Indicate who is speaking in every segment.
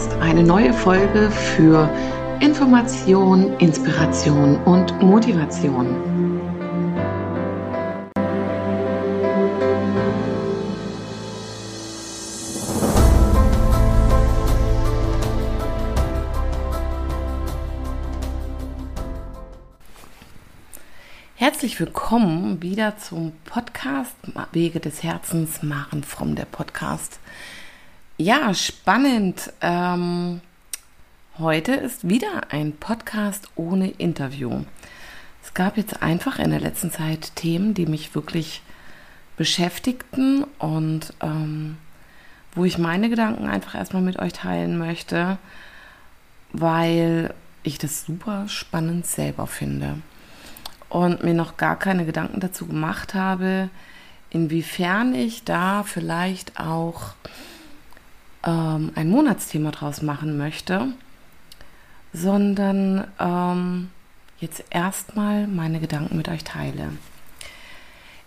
Speaker 1: Podcast. Eine neue Folge für Information, Inspiration und Motivation. Herzlich willkommen wieder zum Podcast Wege des Herzens, Maren from der Podcast. Ja, spannend. Ähm, heute ist wieder ein Podcast ohne Interview. Es gab jetzt einfach in der letzten Zeit Themen, die mich wirklich beschäftigten und ähm, wo ich meine Gedanken einfach erstmal mit euch teilen möchte, weil ich das super spannend selber finde und mir noch gar keine Gedanken dazu gemacht habe, inwiefern ich da vielleicht auch ähm, ein Monatsthema draus machen möchte, sondern ähm, jetzt erstmal meine Gedanken mit euch teile.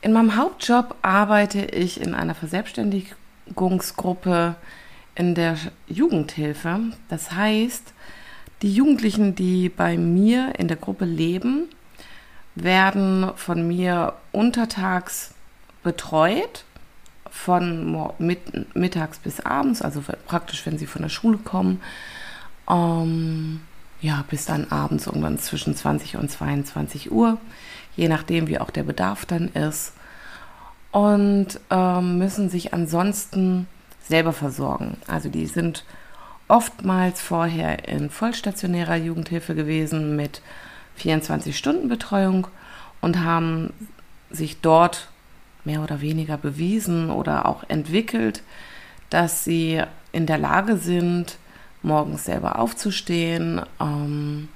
Speaker 1: In meinem Hauptjob arbeite ich in einer Verselbstständigungsgruppe in der Jugendhilfe. Das heißt, die Jugendlichen, die bei mir in der Gruppe leben, werden von mir untertags betreut, von mit, mittags bis abends, also praktisch, wenn sie von der Schule kommen, ähm, ja, bis dann abends irgendwann zwischen 20 und 22 Uhr, je nachdem, wie auch der Bedarf dann ist. Und ähm, müssen sich ansonsten selber versorgen. Also die sind oftmals vorher in vollstationärer Jugendhilfe gewesen mit 24-Stunden-Betreuung und haben sich dort mehr oder weniger bewiesen oder auch entwickelt, dass sie in der Lage sind, morgens selber aufzustehen, ähm,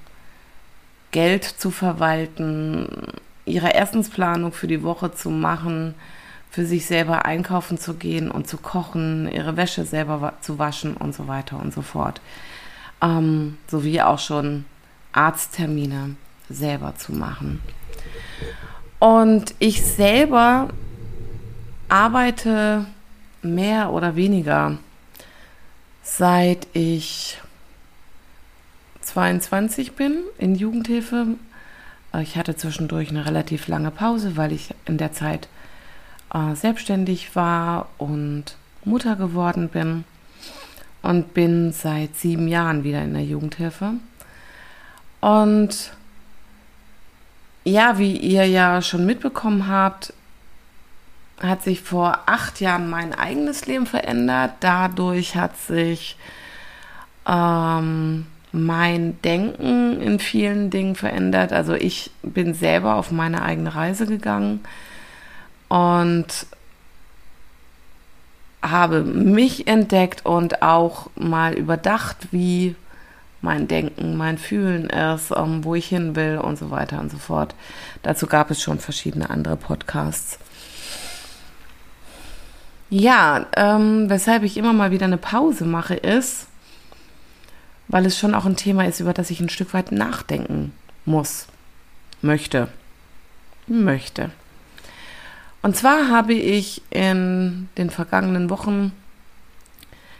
Speaker 1: Geld zu verwalten, ihre Essensplanung für die Woche zu machen, für sich selber einkaufen zu gehen und zu kochen, ihre Wäsche selber zu waschen und so weiter und so fort. Ähm, sowie auch schon Arzttermine selber zu machen. Und ich selber arbeite mehr oder weniger seit ich 22 bin in Jugendhilfe. Ich hatte zwischendurch eine relativ lange Pause, weil ich in der Zeit äh, selbstständig war und Mutter geworden bin und bin seit sieben Jahren wieder in der Jugendhilfe. Und ja, wie ihr ja schon mitbekommen habt, hat sich vor acht Jahren mein eigenes Leben verändert. Dadurch hat sich ähm, mein Denken in vielen Dingen verändert. Also ich bin selber auf meine eigene Reise gegangen und habe mich entdeckt und auch mal überdacht, wie mein Denken, mein Fühlen ist, um, wo ich hin will und so weiter und so fort. Dazu gab es schon verschiedene andere Podcasts. Ja, ähm, weshalb ich immer mal wieder eine Pause mache, ist, weil es schon auch ein Thema ist, über das ich ein Stück weit nachdenken muss, möchte, möchte. Und zwar habe ich in den vergangenen Wochen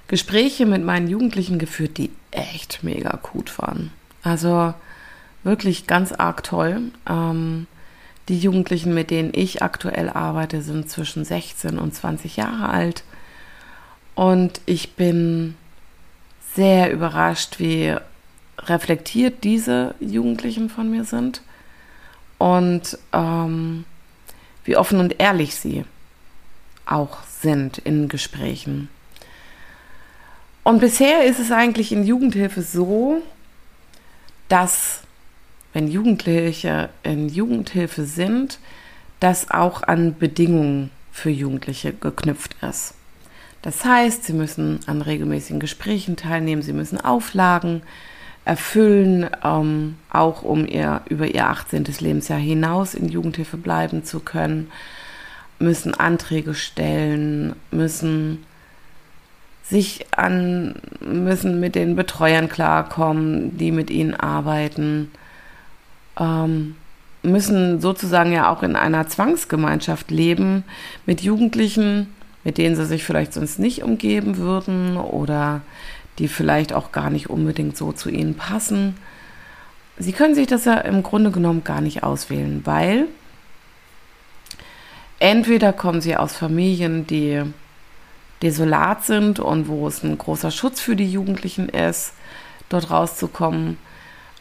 Speaker 1: Gespräche mit meinen Jugendlichen geführt, die echt mega gut waren. Also wirklich ganz arg toll. Ähm, die Jugendlichen, mit denen ich aktuell arbeite, sind zwischen 16 und 20 Jahre alt. Und ich bin sehr überrascht, wie reflektiert diese Jugendlichen von mir sind und ähm, wie offen und ehrlich sie auch sind in Gesprächen. Und bisher ist es eigentlich in Jugendhilfe so, dass wenn Jugendliche in Jugendhilfe sind, das auch an Bedingungen für Jugendliche geknüpft ist. Das heißt, sie müssen an regelmäßigen Gesprächen teilnehmen, sie müssen Auflagen erfüllen, ähm, auch um ihr über ihr 18. Lebensjahr hinaus in Jugendhilfe bleiben zu können, müssen Anträge stellen, müssen sich an, müssen mit den Betreuern klarkommen, die mit ihnen arbeiten, ähm, müssen sozusagen ja auch in einer Zwangsgemeinschaft leben mit Jugendlichen, mit denen sie sich vielleicht sonst nicht umgeben würden oder die vielleicht auch gar nicht unbedingt so zu ihnen passen. Sie können sich das ja im Grunde genommen gar nicht auswählen, weil entweder kommen sie aus Familien, die desolat sind und wo es ein großer Schutz für die Jugendlichen ist, dort rauszukommen.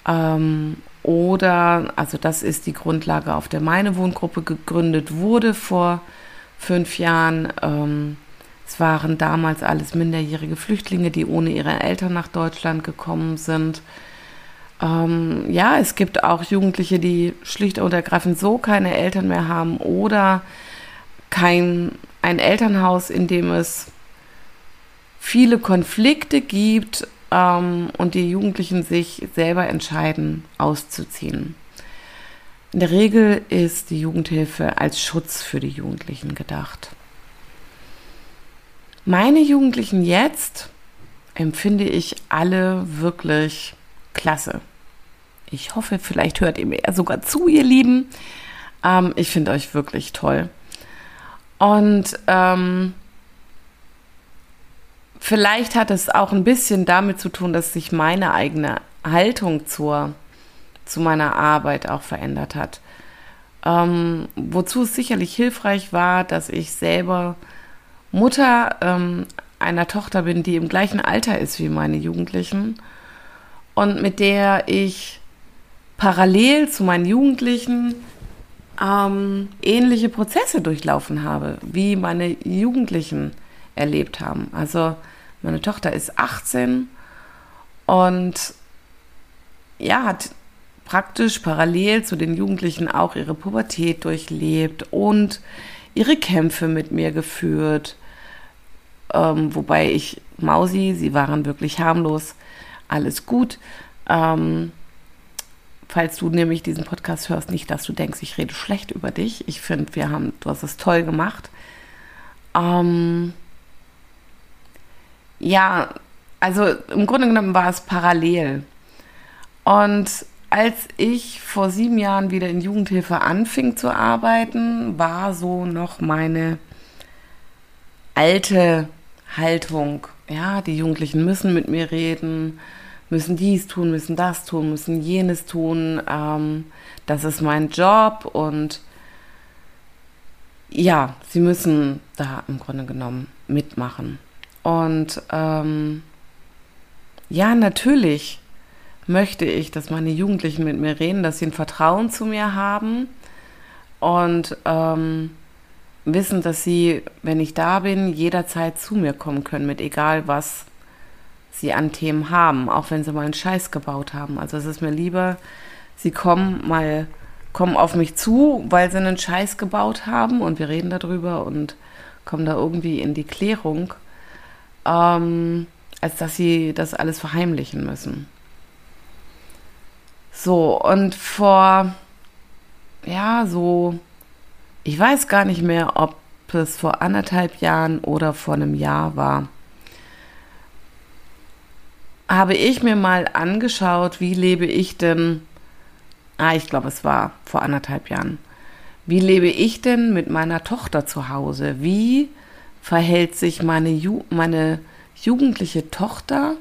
Speaker 1: Ähm, oder, also das ist die Grundlage, auf der meine Wohngruppe gegründet wurde vor fünf Jahren. Ähm, es waren damals alles minderjährige Flüchtlinge, die ohne ihre Eltern nach Deutschland gekommen sind. Ähm, ja, es gibt auch Jugendliche, die schlicht und ergreifend so keine Eltern mehr haben oder kein ein Elternhaus, in dem es viele Konflikte gibt ähm, und die Jugendlichen sich selber entscheiden, auszuziehen. In der Regel ist die Jugendhilfe als Schutz für die Jugendlichen gedacht. Meine Jugendlichen jetzt empfinde ich alle wirklich klasse. Ich hoffe, vielleicht hört ihr mir sogar zu, ihr Lieben. Ähm, ich finde euch wirklich toll. Und ähm, vielleicht hat es auch ein bisschen damit zu tun, dass sich meine eigene Haltung zur, zu meiner Arbeit auch verändert hat. Ähm, wozu es sicherlich hilfreich war, dass ich selber Mutter ähm, einer Tochter bin, die im gleichen Alter ist wie meine Jugendlichen und mit der ich parallel zu meinen Jugendlichen ähm, ähnliche Prozesse durchlaufen habe, wie meine Jugendlichen erlebt haben. Also meine Tochter ist 18 und ja, hat praktisch parallel zu den Jugendlichen auch ihre Pubertät durchlebt und ihre Kämpfe mit mir geführt. Ähm, wobei ich Mausi, sie waren wirklich harmlos, alles gut. Ähm, falls du nämlich diesen Podcast hörst, nicht, dass du denkst, ich rede schlecht über dich. Ich finde, wir haben, du hast es toll gemacht. Ähm, ja, also im Grunde genommen war es parallel. Und als ich vor sieben Jahren wieder in Jugendhilfe anfing zu arbeiten, war so noch meine alte Haltung. Ja, die Jugendlichen müssen mit mir reden müssen dies tun, müssen das tun, müssen jenes tun. Ähm, das ist mein Job und ja, sie müssen da im Grunde genommen mitmachen. Und ähm, ja, natürlich möchte ich, dass meine Jugendlichen mit mir reden, dass sie ein Vertrauen zu mir haben und ähm, wissen, dass sie, wenn ich da bin, jederzeit zu mir kommen können, mit egal was sie an Themen haben, auch wenn sie mal einen Scheiß gebaut haben. Also es ist mir lieber, sie kommen mal, kommen auf mich zu, weil sie einen Scheiß gebaut haben und wir reden darüber und kommen da irgendwie in die Klärung, ähm, als dass sie das alles verheimlichen müssen. So, und vor, ja, so, ich weiß gar nicht mehr, ob es vor anderthalb Jahren oder vor einem Jahr war habe ich mir mal angeschaut, wie lebe ich denn, ah, ich glaube, es war vor anderthalb Jahren, wie lebe ich denn mit meiner Tochter zu Hause? Wie verhält sich meine, Ju meine jugendliche Tochter?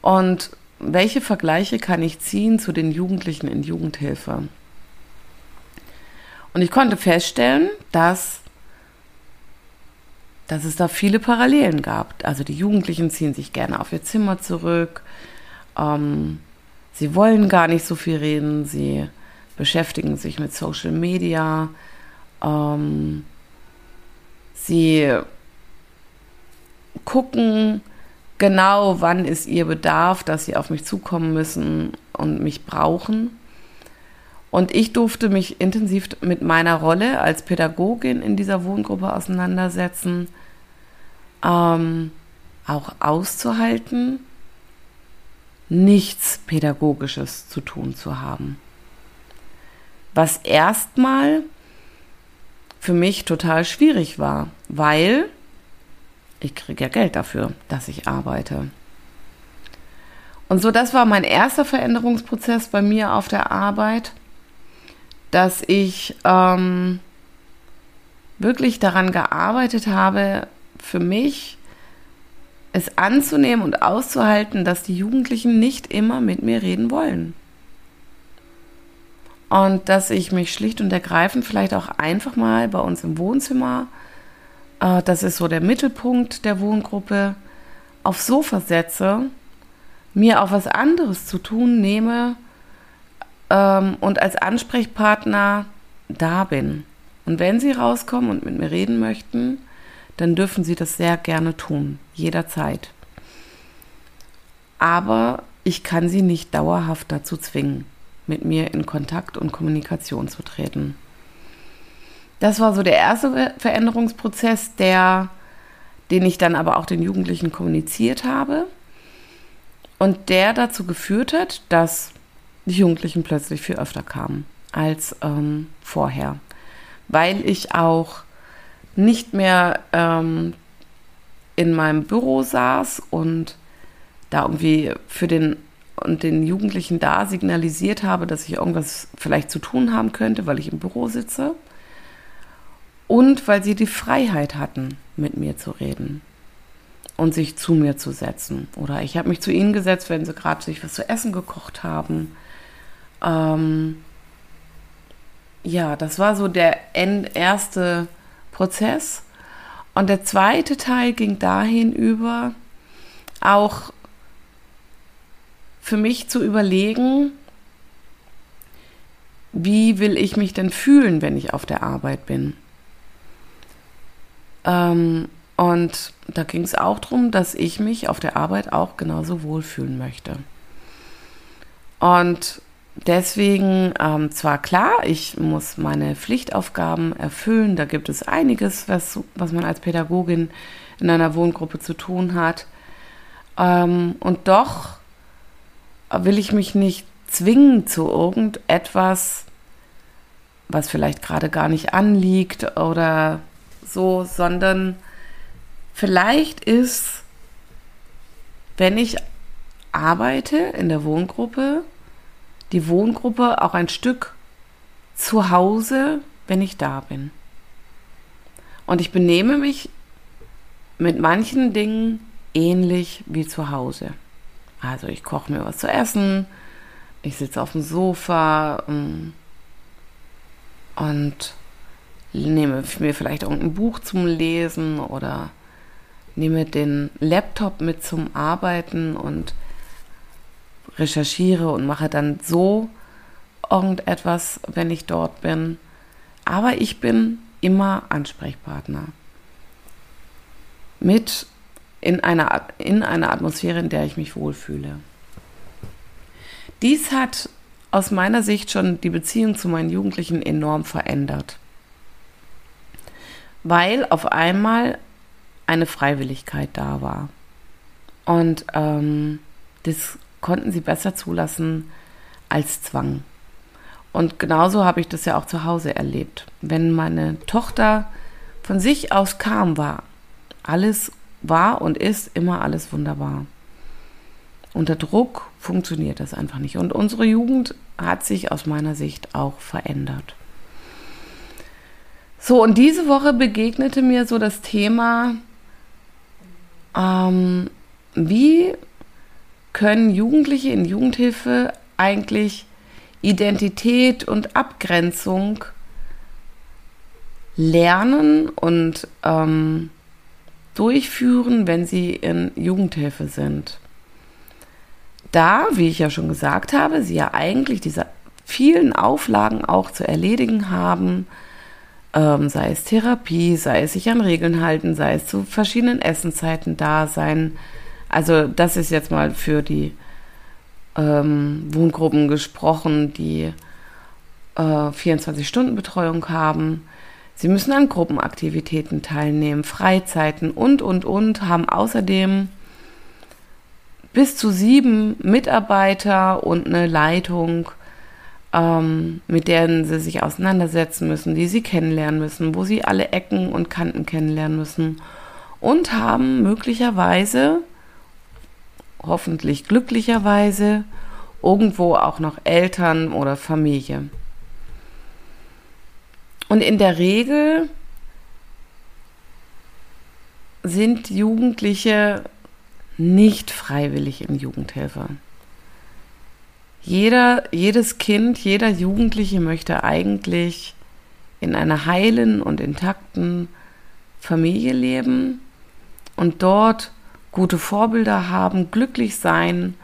Speaker 1: Und welche Vergleiche kann ich ziehen zu den Jugendlichen in Jugendhilfe? Und ich konnte feststellen, dass dass es da viele Parallelen gab. Also die Jugendlichen ziehen sich gerne auf ihr Zimmer zurück. Ähm, sie wollen gar nicht so viel reden. Sie beschäftigen sich mit Social Media. Ähm, sie gucken genau, wann ist ihr Bedarf, dass sie auf mich zukommen müssen und mich brauchen. Und ich durfte mich intensiv mit meiner Rolle als Pädagogin in dieser Wohngruppe auseinandersetzen, ähm, auch auszuhalten, nichts Pädagogisches zu tun zu haben. Was erstmal für mich total schwierig war, weil ich kriege ja Geld dafür, dass ich arbeite. Und so, das war mein erster Veränderungsprozess bei mir auf der Arbeit dass ich ähm, wirklich daran gearbeitet habe, für mich es anzunehmen und auszuhalten, dass die Jugendlichen nicht immer mit mir reden wollen. Und dass ich mich schlicht und ergreifend vielleicht auch einfach mal bei uns im Wohnzimmer, äh, das ist so der Mittelpunkt der Wohngruppe, aufs Sofa setze, mir auch was anderes zu tun nehme ähm, und als Ansprechpartner da bin. Und wenn Sie rauskommen und mit mir reden möchten, dann dürfen Sie das sehr gerne tun, jederzeit. Aber ich kann Sie nicht dauerhaft dazu zwingen, mit mir in Kontakt und Kommunikation zu treten. Das war so der erste Veränderungsprozess, der, den ich dann aber auch den Jugendlichen kommuniziert habe und der dazu geführt hat, dass die Jugendlichen plötzlich viel öfter kamen als ähm, vorher, weil ich auch nicht mehr ähm, in meinem Büro saß und da irgendwie für den und den Jugendlichen da signalisiert habe, dass ich irgendwas vielleicht zu tun haben könnte, weil ich im Büro sitze und weil sie die Freiheit hatten, mit mir zu reden und sich zu mir zu setzen. Oder ich habe mich zu ihnen gesetzt, wenn sie gerade sich was zu essen gekocht haben. Ähm, ja, das war so der erste Prozess. Und der zweite Teil ging dahin über, auch für mich zu überlegen, wie will ich mich denn fühlen, wenn ich auf der Arbeit bin. Ähm, und da ging es auch darum, dass ich mich auf der Arbeit auch genauso wohlfühlen möchte. Und deswegen ähm, zwar klar, ich muss meine Pflichtaufgaben erfüllen, da gibt es einiges, was, was man als Pädagogin in einer Wohngruppe zu tun hat. Ähm, und doch will ich mich nicht zwingen zu irgendetwas, was vielleicht gerade gar nicht anliegt oder so, sondern vielleicht ist, wenn ich arbeite in der Wohngruppe, die Wohngruppe auch ein Stück zu Hause, wenn ich da bin. Und ich benehme mich mit manchen Dingen ähnlich wie zu Hause. Also ich koche mir was zu essen, ich sitze auf dem Sofa ähm, und nehme mir vielleicht irgendein Buch zum Lesen oder nehme den Laptop mit zum Arbeiten und recherchiere und mache dann so irgendetwas, wenn ich dort bin. Aber ich bin immer Ansprechpartner. Mit in einer, in einer Atmosphäre, in der ich mich wohlfühle. Dies hat aus meiner Sicht schon die Beziehung zu meinen Jugendlichen enorm verändert. Weil auf einmal eine Freiwilligkeit da war. Und ähm, das konnten sie besser zulassen als Zwang. Und genauso habe ich das ja auch zu Hause erlebt. Wenn meine Tochter von sich aus kam, war alles war und ist immer alles wunderbar. Unter Druck funktioniert das einfach nicht. Und unsere Jugend hat sich aus meiner Sicht auch verändert. So, und diese Woche begegnete mir so das Thema, ähm, wie können Jugendliche in Jugendhilfe eigentlich Identität und Abgrenzung lernen und ähm, durchführen, wenn sie in Jugendhilfe sind. Da, wie ich ja schon gesagt habe, sie ja eigentlich diese vielen Auflagen auch zu erledigen haben, ähm, sei es Therapie, sei es sich an Regeln halten, sei es zu verschiedenen Essenzeiten da sein, also das ist jetzt mal für die ähm, Wohngruppen gesprochen, die äh, 24-Stunden-Betreuung haben. Sie müssen an Gruppenaktivitäten teilnehmen, Freizeiten und, und, und, haben außerdem bis zu sieben Mitarbeiter und eine Leitung, ähm, mit denen sie sich auseinandersetzen müssen, die sie kennenlernen müssen, wo sie alle Ecken und Kanten kennenlernen müssen und haben möglicherweise hoffentlich glücklicherweise irgendwo auch noch Eltern oder Familie. Und in der Regel sind Jugendliche nicht freiwillig in Jugendhilfe. Jeder, jedes Kind, jeder Jugendliche möchte eigentlich in einer heilen und intakten Familie leben und dort gute Vorbilder haben, glücklich sein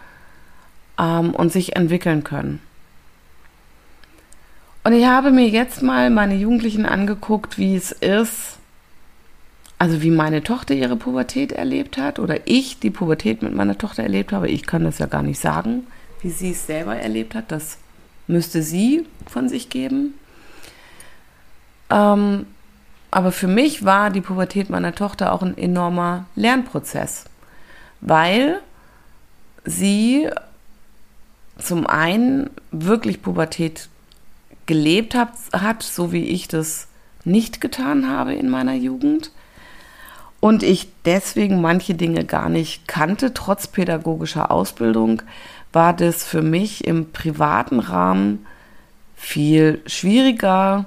Speaker 1: ähm, und sich entwickeln können. Und ich habe mir jetzt mal meine Jugendlichen angeguckt, wie es ist, also wie meine Tochter ihre Pubertät erlebt hat oder ich die Pubertät mit meiner Tochter erlebt habe. Ich kann das ja gar nicht sagen, wie sie es selber erlebt hat. Das müsste sie von sich geben. Ähm, aber für mich war die Pubertät meiner Tochter auch ein enormer Lernprozess, weil sie zum einen wirklich Pubertät gelebt hat, hat, so wie ich das nicht getan habe in meiner Jugend. Und ich deswegen manche Dinge gar nicht kannte, trotz pädagogischer Ausbildung, war das für mich im privaten Rahmen viel schwieriger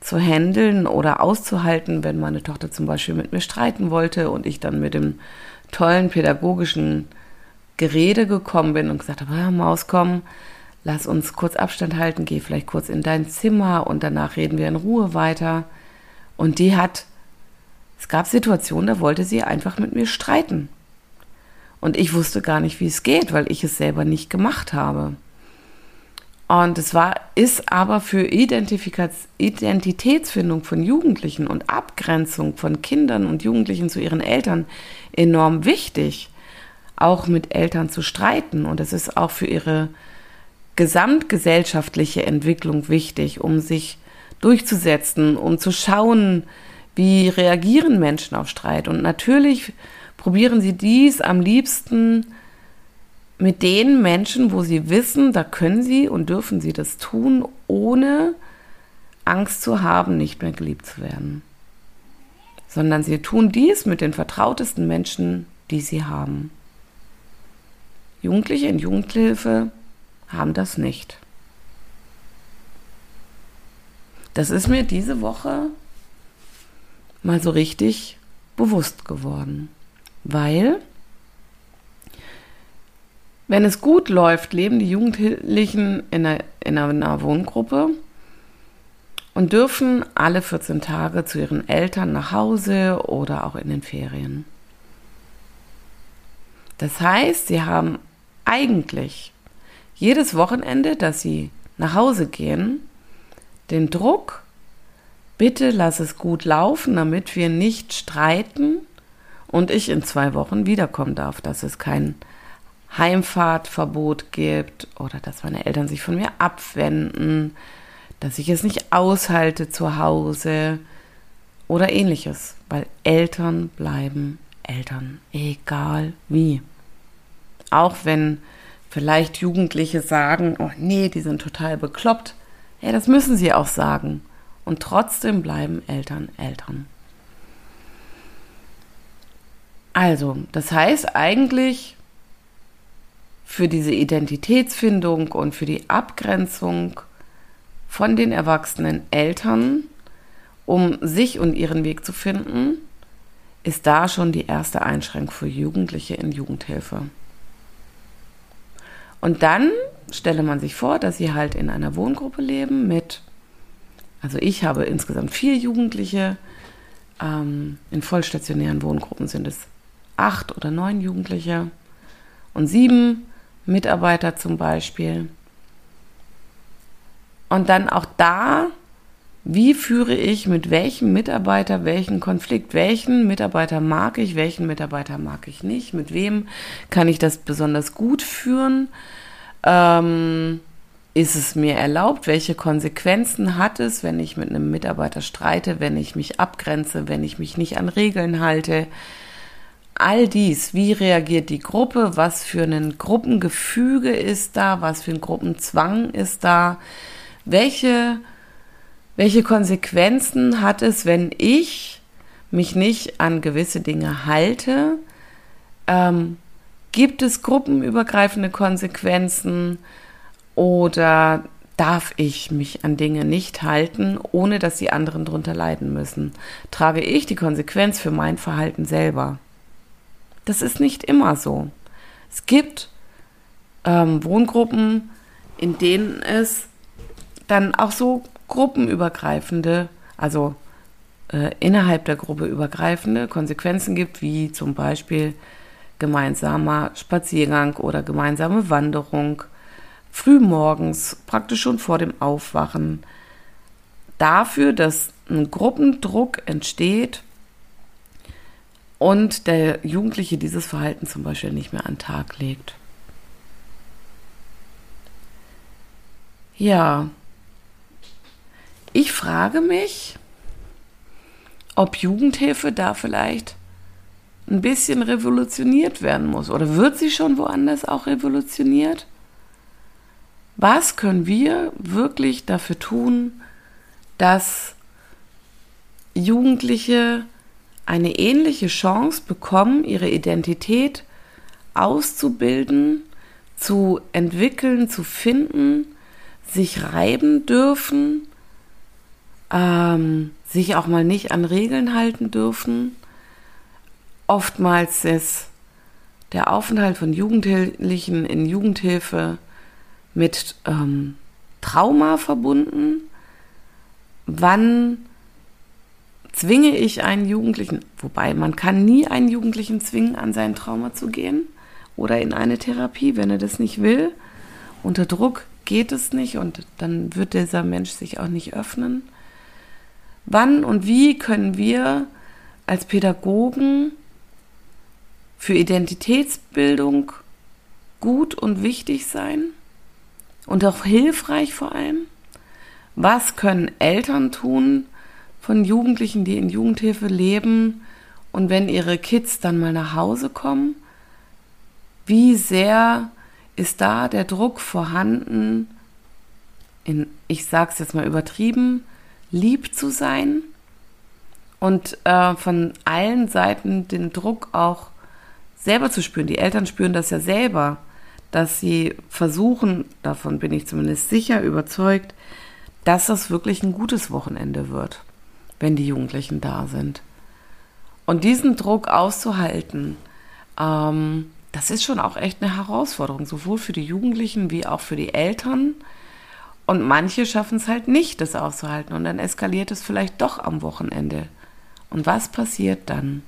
Speaker 1: zu handeln oder auszuhalten, wenn meine Tochter zum Beispiel mit mir streiten wollte und ich dann mit dem tollen pädagogischen Gerede gekommen bin und gesagt habe, Maus, komm, lass uns kurz Abstand halten, geh vielleicht kurz in dein Zimmer und danach reden wir in Ruhe weiter. Und die hat, es gab Situationen, da wollte sie einfach mit mir streiten. Und ich wusste gar nicht, wie es geht, weil ich es selber nicht gemacht habe. Und es war, ist aber für Identitätsfindung von Jugendlichen und Abgrenzung von Kindern und Jugendlichen zu ihren Eltern enorm wichtig, auch mit Eltern zu streiten. Und es ist auch für ihre gesamtgesellschaftliche Entwicklung wichtig, um sich durchzusetzen, um zu schauen, wie reagieren Menschen auf Streit. Und natürlich probieren sie dies am liebsten mit den Menschen, wo sie wissen, da können sie und dürfen sie das tun, ohne Angst zu haben, nicht mehr geliebt zu werden. Sondern sie tun dies mit den vertrautesten Menschen, die sie haben. Jugendliche in Jugendhilfe haben das nicht. Das ist mir diese Woche mal so richtig bewusst geworden, weil wenn es gut läuft, leben die Jugendlichen in einer, in einer Wohngruppe und dürfen alle 14 Tage zu ihren Eltern nach Hause oder auch in den Ferien. Das heißt, sie haben eigentlich jedes Wochenende, dass sie nach Hause gehen, den Druck, bitte lass es gut laufen, damit wir nicht streiten und ich in zwei Wochen wiederkommen darf, dass es kein Heimfahrtverbot gibt oder dass meine Eltern sich von mir abwenden, dass ich es nicht aushalte zu Hause oder ähnliches, weil Eltern bleiben Eltern, egal wie. Auch wenn vielleicht Jugendliche sagen, oh nee, die sind total bekloppt. Ja, das müssen sie auch sagen. Und trotzdem bleiben Eltern Eltern. Also, das heißt eigentlich für diese Identitätsfindung und für die Abgrenzung von den erwachsenen Eltern, um sich und ihren Weg zu finden, ist da schon die erste Einschränkung für Jugendliche in Jugendhilfe. Und dann stelle man sich vor, dass sie halt in einer Wohngruppe leben mit, also ich habe insgesamt vier Jugendliche, ähm, in vollstationären Wohngruppen sind es acht oder neun Jugendliche und sieben Mitarbeiter zum Beispiel. Und dann auch da, wie führe ich mit welchem Mitarbeiter welchen Konflikt? Welchen Mitarbeiter mag ich, welchen Mitarbeiter mag ich nicht? Mit wem kann ich das besonders gut führen? Ähm, ist es mir erlaubt? Welche Konsequenzen hat es, wenn ich mit einem Mitarbeiter streite, wenn ich mich abgrenze, wenn ich mich nicht an Regeln halte? All dies, wie reagiert die Gruppe? Was für ein Gruppengefüge ist da? Was für ein Gruppenzwang ist da? Welche, welche Konsequenzen hat es, wenn ich mich nicht an gewisse Dinge halte? Ähm, Gibt es gruppenübergreifende Konsequenzen oder darf ich mich an Dinge nicht halten, ohne dass die anderen darunter leiden müssen? Trage ich die Konsequenz für mein Verhalten selber? Das ist nicht immer so. Es gibt ähm, Wohngruppen, in denen es dann auch so gruppenübergreifende, also äh, innerhalb der Gruppe übergreifende Konsequenzen gibt, wie zum Beispiel gemeinsamer Spaziergang oder gemeinsame Wanderung, frühmorgens, praktisch schon vor dem Aufwachen, dafür, dass ein Gruppendruck entsteht und der Jugendliche dieses Verhalten zum Beispiel nicht mehr an den Tag legt. Ja, ich frage mich, ob Jugendhilfe da vielleicht ein bisschen revolutioniert werden muss. Oder wird sie schon woanders auch revolutioniert? Was können wir wirklich dafür tun, dass Jugendliche eine ähnliche Chance bekommen, ihre Identität auszubilden, zu entwickeln, zu finden, sich reiben dürfen ähm, sich auch mal nicht an Regeln halten dürfen. Oftmals ist der Aufenthalt von Jugendlichen in Jugendhilfe mit ähm, Trauma verbunden. Wann zwinge ich einen Jugendlichen, wobei man kann nie einen Jugendlichen zwingen, an sein Trauma zu gehen oder in eine Therapie, wenn er das nicht will. Unter Druck geht es nicht und dann wird dieser Mensch sich auch nicht öffnen. Wann und wie können wir als Pädagogen für Identitätsbildung gut und wichtig sein und auch hilfreich vor allem? Was können Eltern tun von Jugendlichen, die in Jugendhilfe leben und wenn ihre Kids dann mal nach Hause kommen? Wie sehr ist da der Druck vorhanden, in, ich sage es jetzt mal übertrieben, lieb zu sein und äh, von allen Seiten den Druck auch selber zu spüren. Die Eltern spüren das ja selber, dass sie versuchen, davon bin ich zumindest sicher überzeugt, dass das wirklich ein gutes Wochenende wird, wenn die Jugendlichen da sind. Und diesen Druck auszuhalten, ähm, das ist schon auch echt eine Herausforderung, sowohl für die Jugendlichen wie auch für die Eltern. Und manche schaffen es halt nicht, das auszuhalten. Und dann eskaliert es vielleicht doch am Wochenende. Und was passiert dann?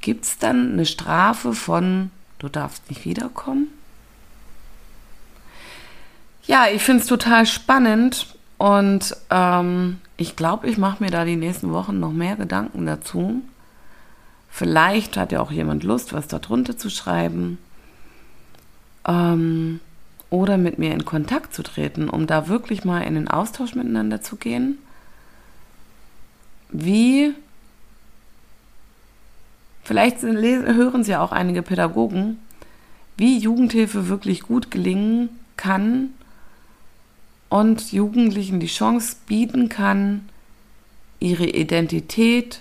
Speaker 1: Gibt es dann eine Strafe von, du darfst nicht wiederkommen? Ja, ich finde es total spannend und ähm, ich glaube, ich mache mir da die nächsten Wochen noch mehr Gedanken dazu. Vielleicht hat ja auch jemand Lust, was darunter zu schreiben. Ähm, oder mit mir in Kontakt zu treten, um da wirklich mal in den Austausch miteinander zu gehen. Wie, vielleicht hören Sie auch einige Pädagogen, wie Jugendhilfe wirklich gut gelingen kann und Jugendlichen die Chance bieten kann, ihre Identität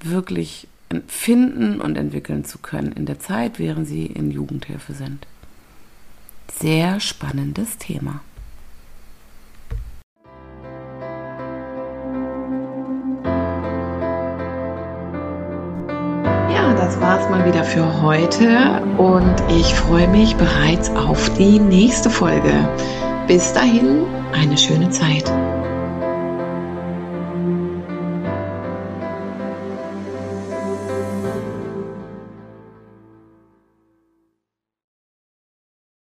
Speaker 1: wirklich finden und entwickeln zu können in der Zeit, während sie in Jugendhilfe sind sehr spannendes Thema. Ja, das war's mal wieder für heute und ich freue mich bereits auf die nächste Folge. Bis dahin eine schöne Zeit.